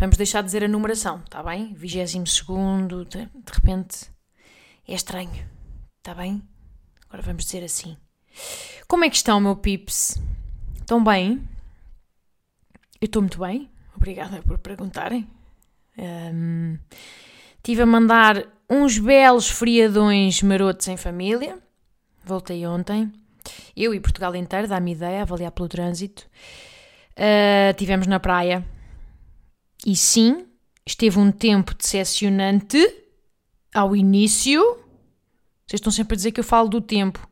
Vamos deixar de dizer a numeração, está bem? 22 segundo, de, de repente é estranho, está bem? Agora vamos dizer assim. Como é que estão, meu pips? Estão bem? Eu estou muito bem, obrigada por perguntarem. Um, tive a mandar uns belos friadões marotos em família. Voltei ontem. Eu e Portugal inteiro, dá-me ideia, avaliar pelo trânsito. Uh, tivemos na praia. E sim, esteve um tempo decepcionante ao início. Vocês estão sempre a dizer que eu falo do tempo.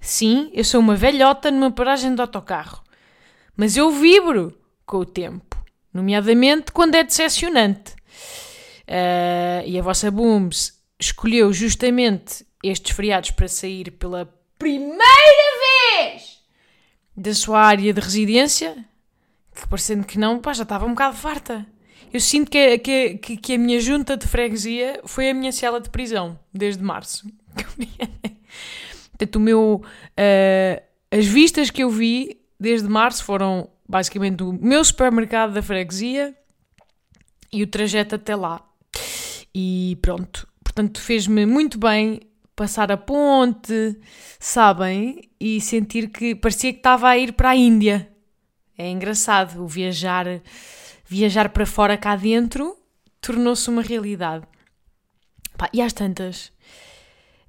Sim, eu sou uma velhota numa paragem de autocarro. Mas eu vibro com o tempo. Nomeadamente quando é decepcionante. Uh, e a vossa Booms escolheu justamente estes feriados para sair pela primeira vez da sua área de residência, que parecendo que não, pá, já estava um bocado farta. Eu sinto que, que, que, que a minha junta de freguesia foi a minha cela de prisão, desde março. Portanto, o meu, uh, as vistas que eu vi desde março foram basicamente o meu supermercado da freguesia e o trajeto até lá. E pronto, portanto, fez-me muito bem passar a ponte, sabem? E sentir que parecia que estava a ir para a Índia. É engraçado o viajar, viajar para fora cá dentro tornou-se uma realidade. Pá, e às tantas,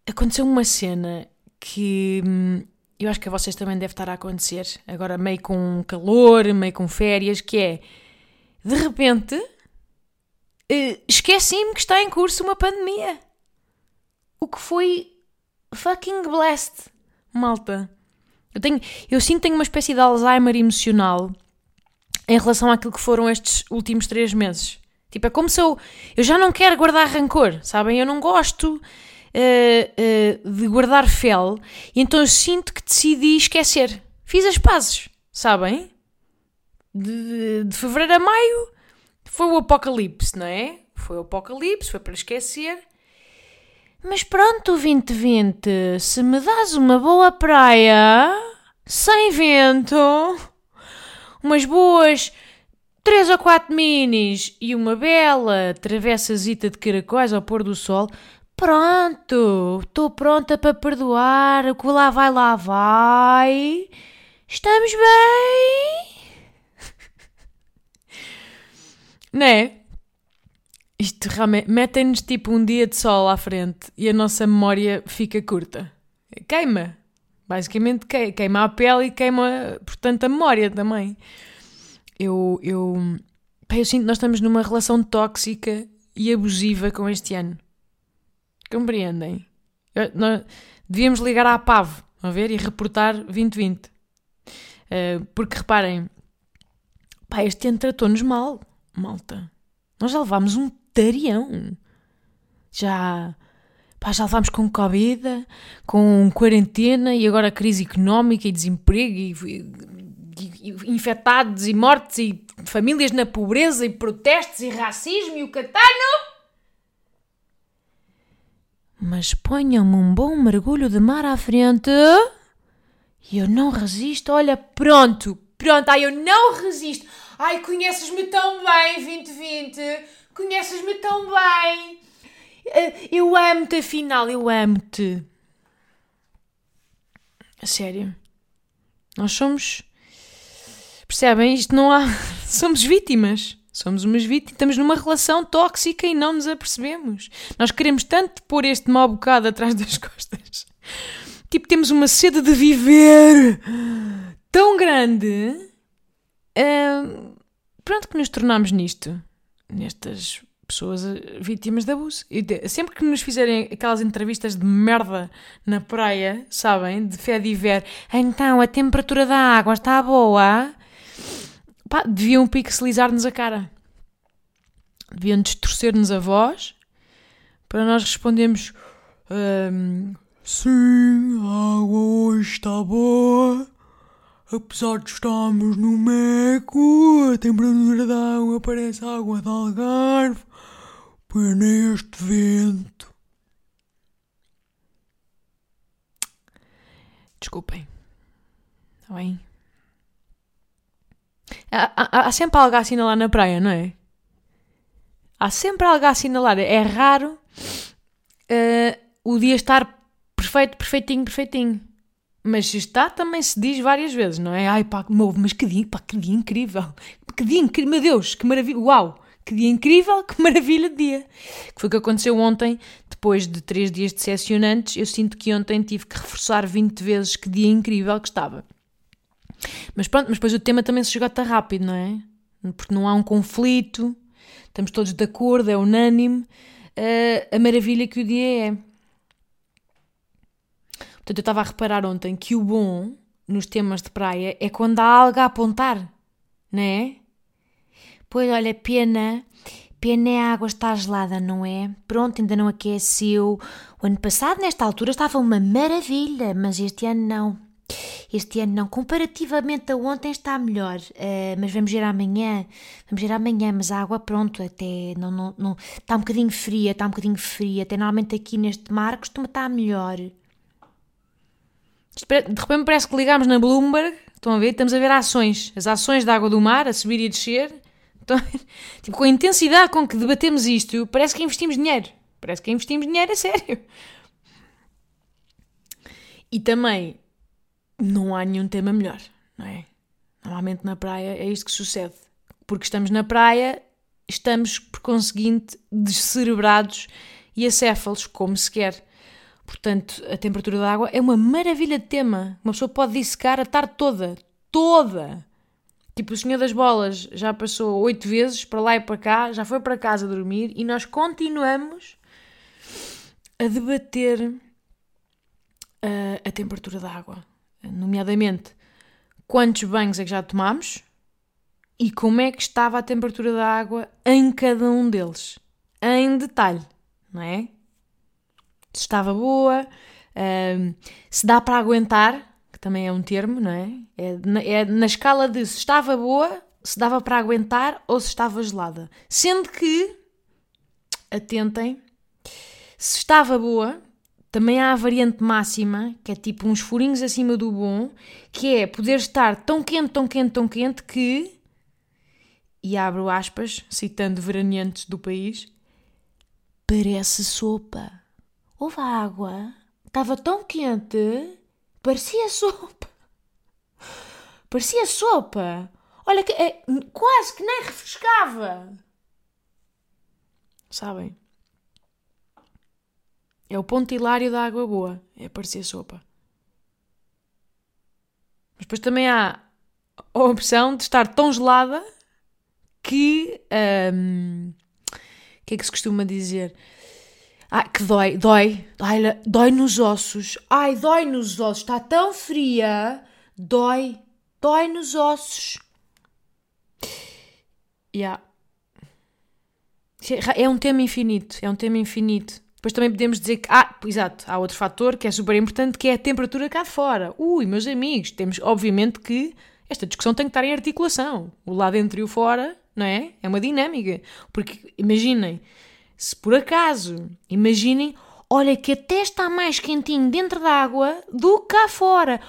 aconteceu uma cena que hum, eu acho que a vocês também deve estar a acontecer, agora meio com calor, meio com férias, que é de repente uh, esqueci-me que está em curso uma pandemia. O que foi fucking blessed, malta. Eu, tenho, eu sinto que tenho uma espécie de Alzheimer emocional em relação àquilo que foram estes últimos três meses. Tipo, é como se eu. Eu já não quero guardar rancor, sabem? Eu não gosto uh, uh, de guardar fel, e então eu sinto que decidi esquecer. Fiz as pazes, sabem? De, de fevereiro a maio foi o apocalipse, não é? Foi o apocalipse, foi para esquecer. Mas pronto, 2020, se me dás uma boa praia, sem vento, umas boas três ou quatro minis e uma bela travessazita de caracóis ao pôr do sol, pronto, estou pronta para perdoar, o que lá vai, lá vai. Estamos bem? Não é? Isto realmente. Metem-nos tipo um dia de sol à frente e a nossa memória fica curta. Queima. Basicamente queima a pele e queima, portanto, a memória também. Eu. Eu, eu sinto que nós estamos numa relação tóxica e abusiva com este ano. Compreendem? Eu, nós devíamos ligar à PAV, a ver, e reportar 2020. Uh, eh, porque reparem, pá, este ano tratou-nos mal malta. Nós já levámos um tarião. Já, pá, já levámos com Covid, com quarentena e agora crise económica e desemprego e, e, e, infectados e mortes e famílias na pobreza e protestos e racismo e o catano. Mas ponham-me um bom mergulho de mar à frente e eu não resisto. Olha, pronto, pronto, ai, eu não resisto. Ai, conheces-me tão bem, 2020. Conheces-me tão bem. Eh, eu amo-te, afinal, eu amo-te. A sério. Nós somos. Percebem? Isto não há. Somos vítimas. Somos umas vítimas. Estamos numa relação tóxica e não nos apercebemos. Nós queremos tanto pôr este mau bocado atrás das costas. Tipo, temos uma sede de viver tão grande Uh, pronto, que nos tornamos nisto, nestas pessoas eh, vítimas de abuso. Sempre que nos fizerem aquelas entrevistas de merda na praia, sabem, de fé de ver, então a temperatura da água está boa, pá, deviam pixelizar-nos a cara. deviam distorcer-nos a voz para nós respondermos um, Sim, a água hoje está boa. Apesar de estarmos no Meco, a temperatura da água parece água de Algarve. Pena este vento. Desculpem. Está bem? Há, há, há, sempre algo a assinalar na praia, não é? Há sempre algo a assinalar. É raro uh, o dia estar perfeito, perfeitinho, perfeitinho. Mas está também se diz várias vezes, não é? Ai pá, mas que dia, pá, que dia incrível. Que dia incrível, meu Deus, que maravilha. Uau, que dia incrível, que maravilha de dia. Que foi o que aconteceu ontem, depois de três dias decepcionantes. Eu sinto que ontem tive que reforçar 20 vezes que dia incrível que estava. Mas pronto, mas depois o tema também se esgota rápido, não é? Porque não há um conflito, estamos todos de acordo, é unânime uh, a maravilha que o dia é. Portanto, eu estava a reparar ontem que o bom nos temas de praia é quando há algo a apontar, não é? Pois olha, pena, pena é a água está gelada, não é? Pronto, ainda não aqueceu. O ano passado, nesta altura, estava uma maravilha, mas este ano não. Este ano não, comparativamente a ontem está melhor, uh, mas vamos ver amanhã, vamos ver amanhã, mas a água pronto, até não, não, não, está um bocadinho fria, está um bocadinho fria, até normalmente aqui neste mar costuma estar melhor. De repente parece que ligámos na Bloomberg, estão a ver? Estamos a ver ações, as ações da água do mar a subir e a descer, estão? Tipo, com a intensidade com que debatemos isto, parece que investimos dinheiro, parece que investimos dinheiro a sério. E também não há nenhum tema melhor, não é? Normalmente na praia é isto que sucede. Porque estamos na praia, estamos, por conseguinte, descerebrados e acéfalos, como se quer. Portanto, a temperatura da água é uma maravilha de tema. Uma pessoa pode dissecar a tarde toda. Toda! Tipo, o Senhor das Bolas já passou oito vezes para lá e para cá, já foi para casa dormir e nós continuamos a debater uh, a temperatura da água nomeadamente quantos banhos é que já tomámos e como é que estava a temperatura da água em cada um deles, em detalhe, não é? Se estava boa, um, se dá para aguentar, também é um termo, não é? É na, é na escala de se estava boa, se dava para aguentar ou se estava gelada. Sendo que, atentem, se estava boa, também há a variante máxima, que é tipo uns furinhos acima do bom, que é poder estar tão quente, tão quente, tão quente que. E abro aspas, citando veraneantes do país, parece sopa. Houve água, estava tão quente, parecia sopa. Parecia sopa. Olha, que, é, quase que nem refrescava. Sabem? É o ponto hilário da água boa. É parecer sopa. Mas depois também há a opção de estar tão gelada que. Um, o que é que se costuma dizer? Ai, que dói, dói, ai, dói nos ossos. Ai, dói nos ossos. Está tão fria. Dói, dói nos ossos. Yeah. É um tema infinito, é um tema infinito. Depois também podemos dizer que, ah, exato, há outro fator que é super importante, que é a temperatura cá fora. Ui, meus amigos, temos, obviamente, que esta discussão tem que estar em articulação. O lado dentro e o fora, não é? É uma dinâmica. Porque, imaginem, se por acaso, imaginem, olha que até está mais quentinho dentro da água do que cá fora.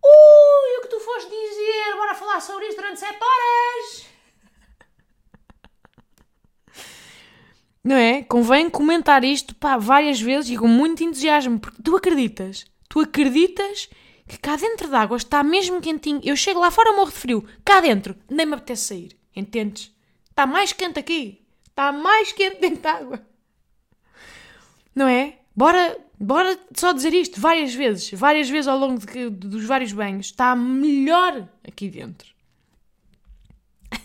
Ui, o que tu foste dizer? Bora falar sobre isso durante 7 horas! Não é? Convém comentar isto pá, várias vezes e com muito entusiasmo, porque tu acreditas, tu acreditas que cá dentro d'água está mesmo quentinho. Eu chego lá fora, morro de frio. Cá dentro, nem me apetece sair. Entendes? Está mais quente aqui. Está mais quente dentro d'água. Não é? Bora, bora só dizer isto várias vezes. Várias vezes ao longo de, dos vários banhos. Está melhor aqui dentro.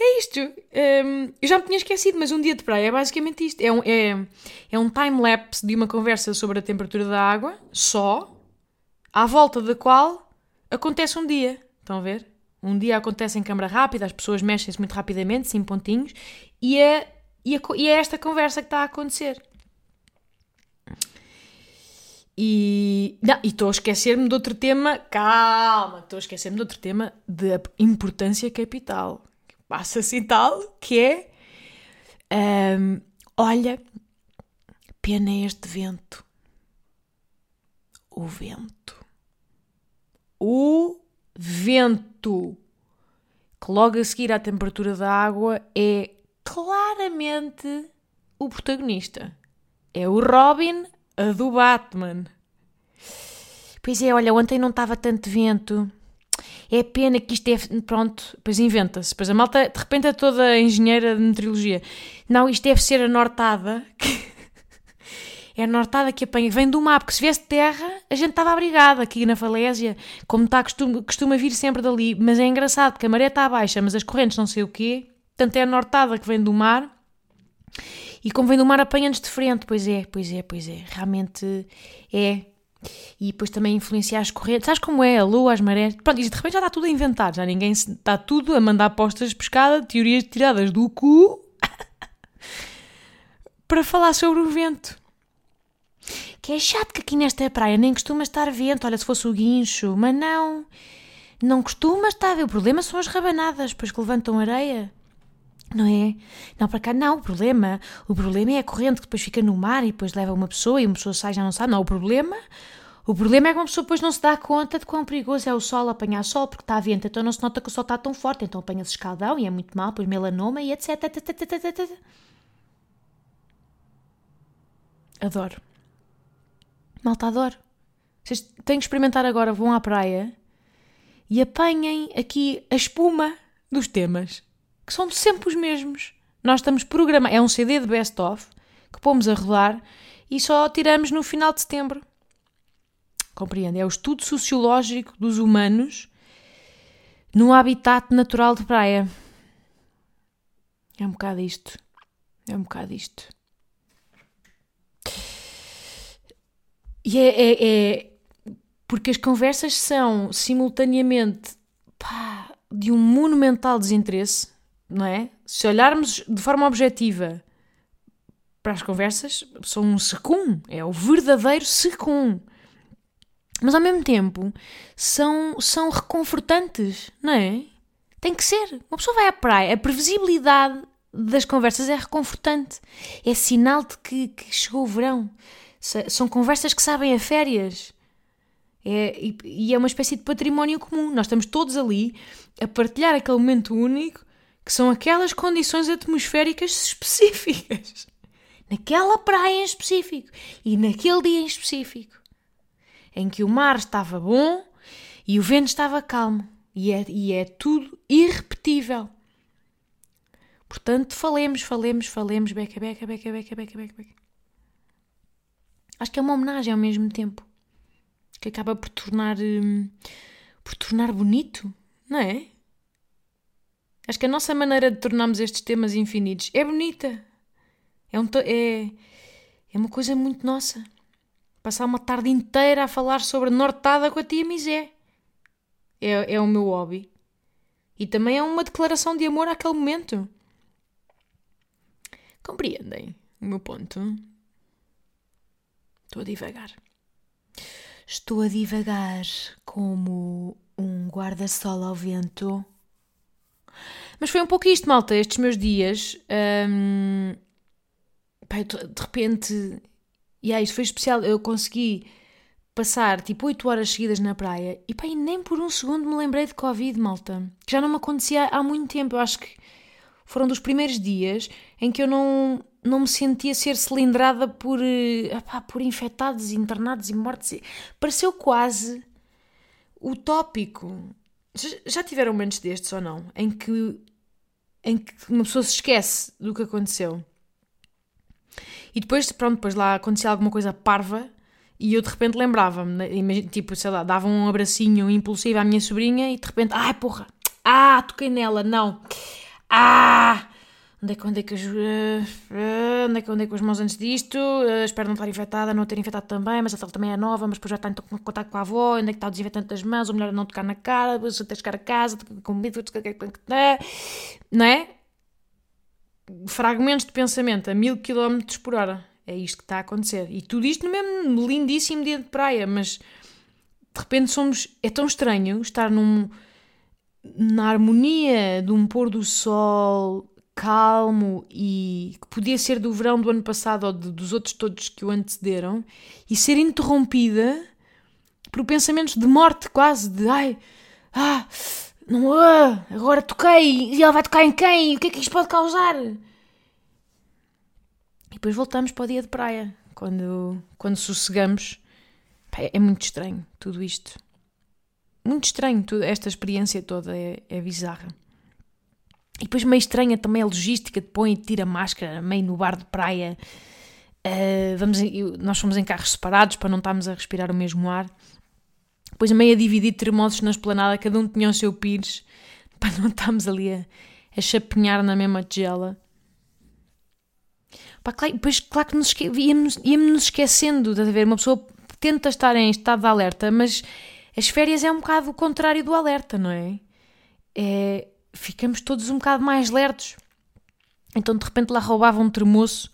É isto. Um, eu já me tinha esquecido, mas um dia de praia é basicamente isto. É um, é, é um time-lapse de uma conversa sobre a temperatura da água, só, à volta da qual acontece um dia. Estão a ver? Um dia acontece em câmara rápida, as pessoas mexem-se muito rapidamente, sim pontinhos, e é, e, é, e é esta conversa que está a acontecer. E estou a esquecer-me de outro tema. Calma, estou a esquecer-me de outro tema de importância capital. Passa assim tal, que é. Um, olha, pena este vento. O vento. O vento. Que logo a seguir à temperatura da água é claramente o protagonista. É o Robin a do Batman. Pois é, olha, ontem não estava tanto vento. É pena que isto é. Pronto, depois inventa-se. Depois a malta, de repente, é toda engenheira de meteorologia. Não, isto deve ser a nortada. É a nortada que apanha. Vem do mar, porque se viesse de terra, a gente estava abrigada aqui na falésia. Como está, costuma, costuma vir sempre dali. Mas é engraçado, porque a maré está baixa, mas as correntes não sei o quê. Portanto, é a nortada que vem do mar. E como vem do mar, apanha-nos de frente. Pois é, pois é, pois é. Realmente é. E depois também influenciar as correntes. Sabes como é? A lua, as marés. Pronto, e de repente já está tudo a inventar. Já ninguém está tudo a mandar postas de pescada, teorias tiradas do cu para falar sobre o vento. Que é chato que aqui nesta praia nem costuma estar vento. Olha, se fosse o guincho, mas não. Não costuma estar. O problema são as rabanadas, pois que levantam areia. Não é? Não, para cá não, o problema, o problema é a corrente que depois fica no mar e depois leva uma pessoa e uma pessoa sai já não sabe. Não, o problema, o problema é que uma pessoa depois não se dá conta de quão perigoso é o sol apanhar sol porque está a vento, então não se nota que o sol está tão forte, então apanha-se escaldão e é muito mal, depois melanoma e etc. Adoro. Malta, adoro. Vocês têm que experimentar agora, vão à praia e apanhem aqui a espuma dos temas que são sempre os mesmos. Nós estamos programados. É um CD de best-of que pomos a rodar e só tiramos no final de setembro. Compreende? É o estudo sociológico dos humanos no habitat natural de praia. É um bocado isto. É um bocado isto. E é, é, é porque as conversas são simultaneamente pá, de um monumental desinteresse não é? Se olharmos de forma objetiva para as conversas, são um secum, é o verdadeiro secum. Mas ao mesmo tempo são, são reconfortantes, não é? Tem que ser. Uma pessoa vai à praia, a previsibilidade das conversas é reconfortante. É sinal de que, que chegou o verão. São conversas que sabem a férias. É, e, e, é uma espécie de património comum. Nós estamos todos ali a partilhar aquele momento único que são aquelas condições atmosféricas específicas. Naquela praia em específico e naquele dia em específico. Em que o mar estava bom e o vento estava calmo. E é, e é tudo irrepetível. Portanto, falemos, falemos, falemos, beca, beca, beca, beca, beca, beca, beca. Acho que é uma homenagem ao mesmo tempo. Que acaba por tornar. Hum, por tornar bonito, não é? Acho que a nossa maneira de tornarmos estes temas infinitos é bonita. É, um, é, é uma coisa muito nossa. Passar uma tarde inteira a falar sobre Nortada com a tia Misé. É, é o meu hobby. E também é uma declaração de amor àquele momento. Compreendem o meu ponto? Estou a divagar. Estou a divagar como um guarda-sol ao vento mas foi um pouco isto, malta, estes meus dias. Um, de repente. E yeah, isto foi especial. Eu consegui passar tipo 8 horas seguidas na praia e pá, e nem por um segundo me lembrei de Covid, malta. Que já não me acontecia há muito tempo. Eu acho que foram dos primeiros dias em que eu não, não me sentia ser cilindrada por, epá, por infectados, internados e mortos. Pareceu quase utópico. Já tiveram momentos destes ou não? Em que, em que uma pessoa se esquece do que aconteceu. E depois, pronto, depois lá acontecia alguma coisa parva e eu de repente lembrava-me, né, tipo, sei lá, dava um abracinho impulsivo à minha sobrinha e de repente, ai porra, ah, toquei nela, não, ah, onde é que onde é que as, uh, uh, onde é que onde é que as mãos antes disto? Uh, espero não estar infectada, não ter infectado também, mas a ela também é nova, mas depois já está em contato com a avó, onde é que está o desinfetante das mãos, ou melhor não tocar na cara, depois até chegar a casa, com medo, não é? Fragmentos de pensamento a mil km por hora. É isto que está a acontecer. E tudo isto no mesmo lindíssimo dia de praia, mas de repente somos. É tão estranho estar num, na harmonia de um pôr do sol calmo e que podia ser do verão do ano passado ou de, dos outros todos que o antecederam e ser interrompida por pensamentos de morte quase, de ai, ah, não, ah, agora toquei e ela vai tocar em quem? O que é que isto pode causar? E depois voltamos para o dia de praia, quando, quando sossegamos. é muito estranho tudo isto. Muito estranho, tudo, esta experiência toda é, é bizarra. E depois meio estranha também a logística de põe e tira máscara meio no bar de praia. Uh, vamos, nós fomos em carros separados para não estarmos a respirar o mesmo ar. Depois meio a dividir termossos na esplanada, cada um tinha o seu pires, para não estarmos ali a, a chapinhar na mesma tigela. Pá, claro, depois, claro que nos íamos, íamos nos esquecendo, de ver? Uma pessoa tenta estar em estado de alerta, mas as férias é um bocado o contrário do alerta, não é? É ficamos todos um bocado mais lertos. Então de repente lá roubava um termoço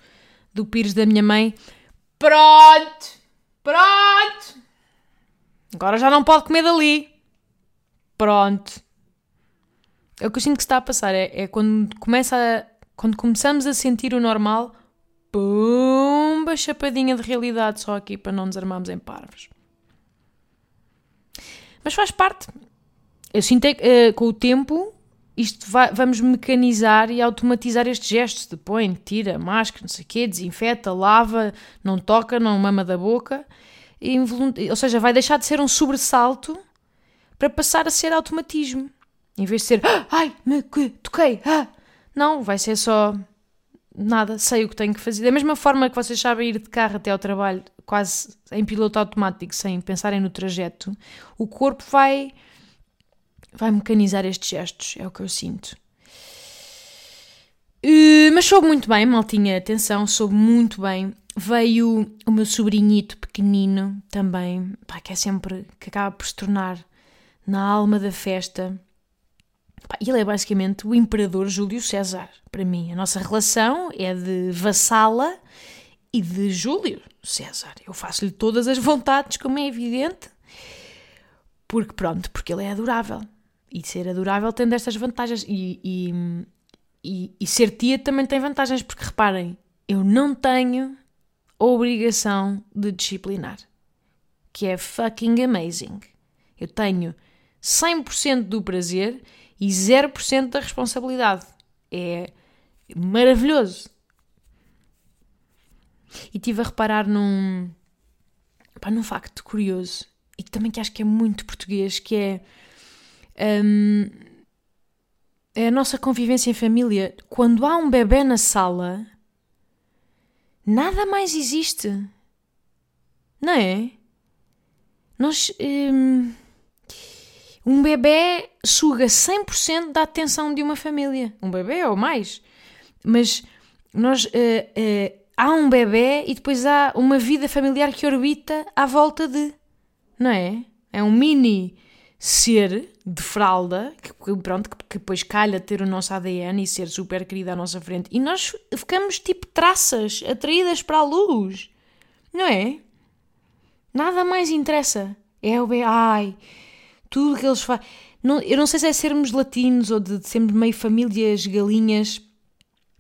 do pires da minha mãe. Pronto! Pronto! Agora já não pode comer dali. Pronto. É o que eu sinto que está a passar. É, é quando, começa a, quando começamos a sentir o normal, pumba, chapadinha de realidade só aqui para não nos armarmos em parvos. Mas faz parte. Eu sinto é, uh, com o tempo isto vai, vamos mecanizar e automatizar estes gestos de põe, tira, máscara, não sei o quê, desinfeta, lava, não toca, não mama da boca. ou seja, vai deixar de ser um sobressalto para passar a ser automatismo. Em vez de ser, ah, ai, me toquei, ah. Não, vai ser só nada, sei o que tenho que fazer. Da mesma forma que vocês sabem ir de carro até ao trabalho, quase em piloto automático, sem pensarem no trajeto, o corpo vai vai mecanizar estes gestos, é o que eu sinto. Uh, mas soube muito bem, maltinha, atenção, soube muito bem. Veio o meu sobrinhito pequenino também, pá, que é sempre, que acaba por se tornar na alma da festa. Ele é basicamente o imperador Júlio César, para mim. A nossa relação é de vassala e de Júlio César. Eu faço-lhe todas as vontades, como é evidente, porque pronto, porque ele é adorável. E ser adorável tem destas vantagens. E, e, e, e ser tia também tem vantagens, porque reparem, eu não tenho a obrigação de disciplinar. Que é fucking amazing. Eu tenho 100% do prazer e 0% da responsabilidade. É maravilhoso. E estive a reparar num, pá, num facto curioso e também que acho que é muito português, que é um, é a nossa convivência em família. Quando há um bebê na sala, nada mais existe. Não é? Nós. Um, um bebê suga 100% da atenção de uma família. Um bebê ou mais. Mas nós. Uh, uh, há um bebê e depois há uma vida familiar que orbita à volta de. Não é? É um mini ser de fralda, que, pronto, que depois calha ter o nosso ADN e ser super querida à nossa frente. E nós ficamos tipo traças atraídas para a luz, não é? Nada mais interessa. É o ai, tudo que eles fazem. Eu não sei se é sermos latinos ou de, sermos meio famílias galinhas,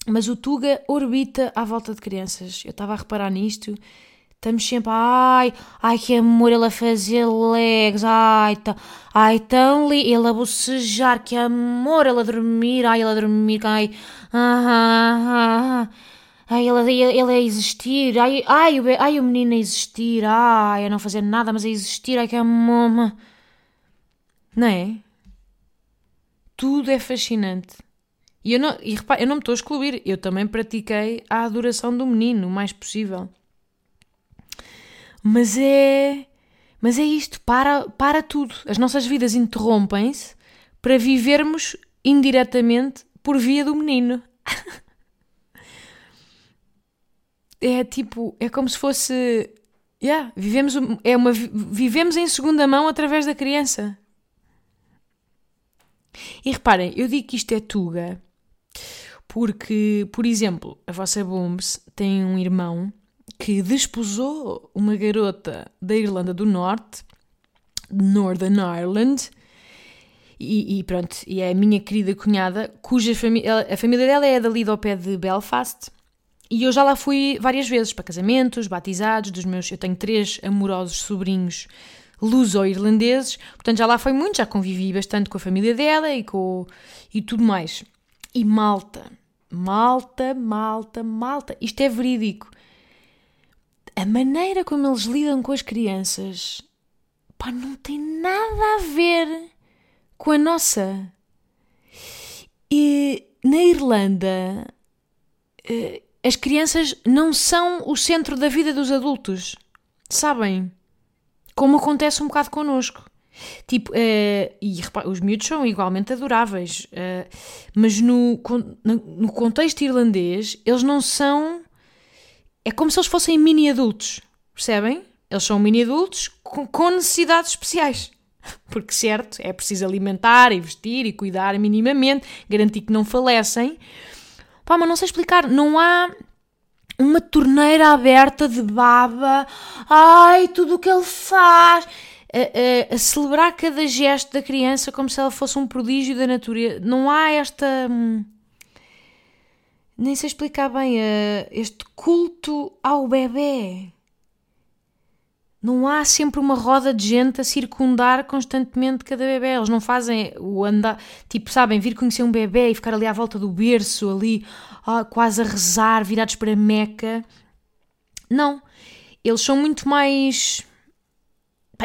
mas o Tuga orbita à volta de crianças. Eu estava a reparar nisto Estamos sempre, ai, ai que amor ele a fazer legs, ai, tá, ai tão li, ele a bocejar, que amor ele a dormir, ai ele a dormir, ai, ah, ah, ah, ai ele, ele, ele a existir, ai, ai, ai o menino a existir, ai a não fazer nada, mas a existir, ai que amor, não é? Tudo é fascinante. E eu não, e repara, eu não me estou a excluir, eu também pratiquei a adoração do menino o mais possível. Mas é. Mas é isto, para, para tudo. As nossas vidas interrompem-se para vivermos indiretamente por via do menino. é tipo, é como se fosse. Yeah, vivemos, é uma, vivemos em segunda mão através da criança. E reparem, eu digo que isto é Tuga porque, por exemplo, a vossa Booms tem um irmão que desposou uma garota da Irlanda do Norte, Northern Ireland, e, e, pronto, e é a minha querida cunhada, cuja família, a família dela é dali do pé de Belfast, e eu já lá fui várias vezes para casamentos, batizados dos meus. Eu tenho três amorosos sobrinhos luso-irlandeses, portanto já lá foi muito, já convivi bastante com a família dela e com e tudo mais. E malta, malta, malta, malta, isto é verídico. A maneira como eles lidam com as crianças, pá, não tem nada a ver com a nossa. E na Irlanda, eh, as crianças não são o centro da vida dos adultos, sabem? Como acontece um bocado connosco. Tipo, uh, e repara, os miúdos são igualmente adoráveis, uh, mas no, no contexto irlandês, eles não são. É como se eles fossem mini adultos, percebem? Eles são mini adultos com, com necessidades especiais. Porque, certo, é preciso alimentar e vestir e cuidar minimamente, garantir que não falecem. Pá, mas não sei explicar, não há uma torneira aberta de baba. Ai, tudo o que ele faz. A, a, a, celebrar cada gesto da criança como se ela fosse um prodígio da natureza. Não há esta. Hum, nem sei explicar bem. Este culto ao bebê. Não há sempre uma roda de gente a circundar constantemente cada bebê. Eles não fazem o andar, tipo, sabem, vir conhecer um bebê e ficar ali à volta do berço, ali ah, quase a rezar, virados para Meca. Não. Eles são muito mais.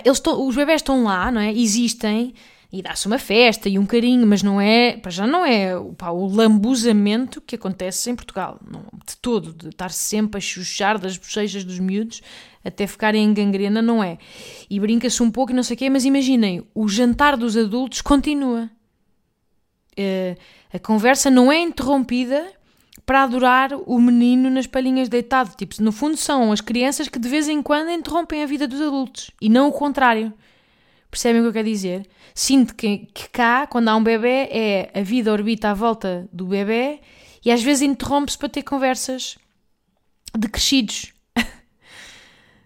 Eles os bebés estão lá, não é? Existem e dá-se uma festa e um carinho, mas não é, para já não é pá, o lambuzamento que acontece em Portugal, não, de todo, de estar sempre a chuchar das bochechas dos miúdos até ficarem em gangrena, não é. E brinca-se um pouco e não sei o quê, mas imaginem, o jantar dos adultos continua. Uh, a conversa não é interrompida para adorar o menino nas palhinhas deitado. Tipo, no fundo são as crianças que de vez em quando interrompem a vida dos adultos e não o contrário. Percebem o que eu quero dizer? Sinto que, que cá, quando há um bebê, é a vida orbita à volta do bebê e às vezes interrompe-se para ter conversas de crescidos.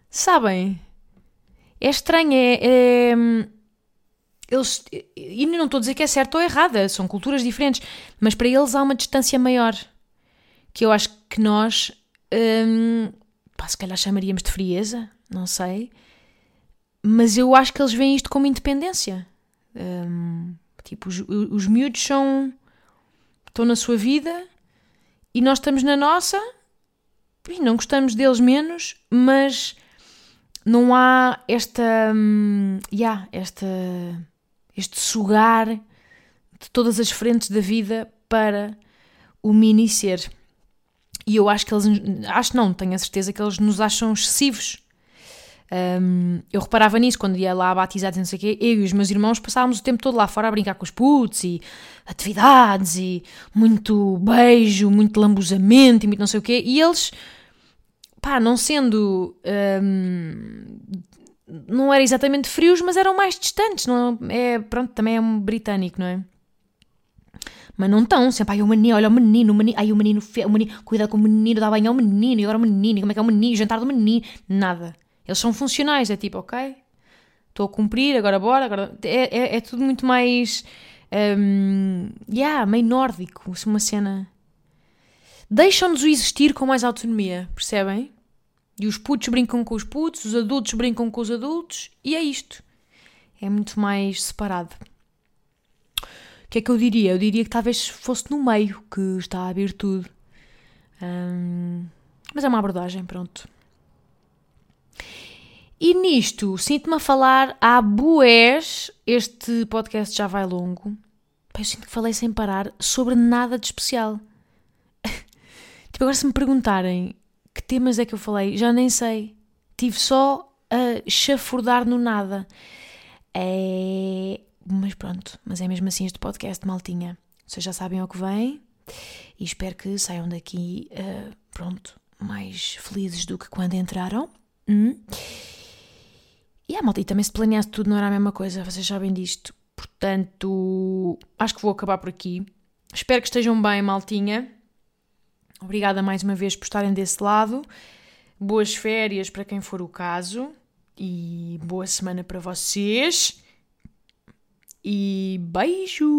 Sabem? É estranho, é, é, eles, e não estou a dizer que é certo ou errada, são culturas diferentes, mas para eles há uma distância maior que eu acho que nós, hum, pá, se calhar chamaríamos de frieza, não sei, mas eu acho que eles veem isto como independência. Um, tipo, os, os miúdos são. estão na sua vida e nós estamos na nossa e não gostamos deles menos, mas não há esta. Um, yeah, esta este sugar de todas as frentes da vida para o mini ser. E eu acho que eles. Acho não, tenho a certeza que eles nos acham excessivos um, eu reparava nisso quando ia lá a batizados e não sei o quê. Eu e os meus irmãos passávamos o tempo todo lá fora a brincar com os putos e atividades e muito beijo, muito lambuzamento e muito não sei o quê. E eles, pá, não sendo. Um, não eram exatamente frios, mas eram mais distantes. Não é, pronto, também é um britânico, não é? Mas não estão, sempre, ai o menino, olha o menino, o menino, ai o menino, o menino, cuidado com o menino, dá banho ao menino, e agora o menino, como é que é o menino, jantar do menino, nada. Eles são funcionais, é tipo, ok, estou a cumprir, agora bora, agora. É, é, é tudo muito mais. Um, yeah, meio nórdico, é uma cena. Deixam-nos existir com mais autonomia, percebem? E os putos brincam com os putos, os adultos brincam com os adultos, e é isto. É muito mais separado. Que é que eu diria? Eu diria que talvez fosse no meio que está a virtude. Um, mas é uma abordagem, pronto. E nisto, sinto-me a falar há bués, este podcast já vai longo. Eu sinto que falei sem parar sobre nada de especial. tipo, agora se me perguntarem que temas é que eu falei, já nem sei. Tive só a chafurdar no nada. É... Mas pronto, mas é mesmo assim este podcast, maltinha. Vocês já sabem ao que vem e espero que saiam daqui, uh, pronto, mais felizes do que quando entraram. Hum? E, a malta, e também se planeasse tudo não era a mesma coisa, vocês sabem disto. Portanto, acho que vou acabar por aqui. Espero que estejam bem, maltinha. Obrigada mais uma vez por estarem desse lado. Boas férias para quem for o caso. E boa semana para vocês. E beijo!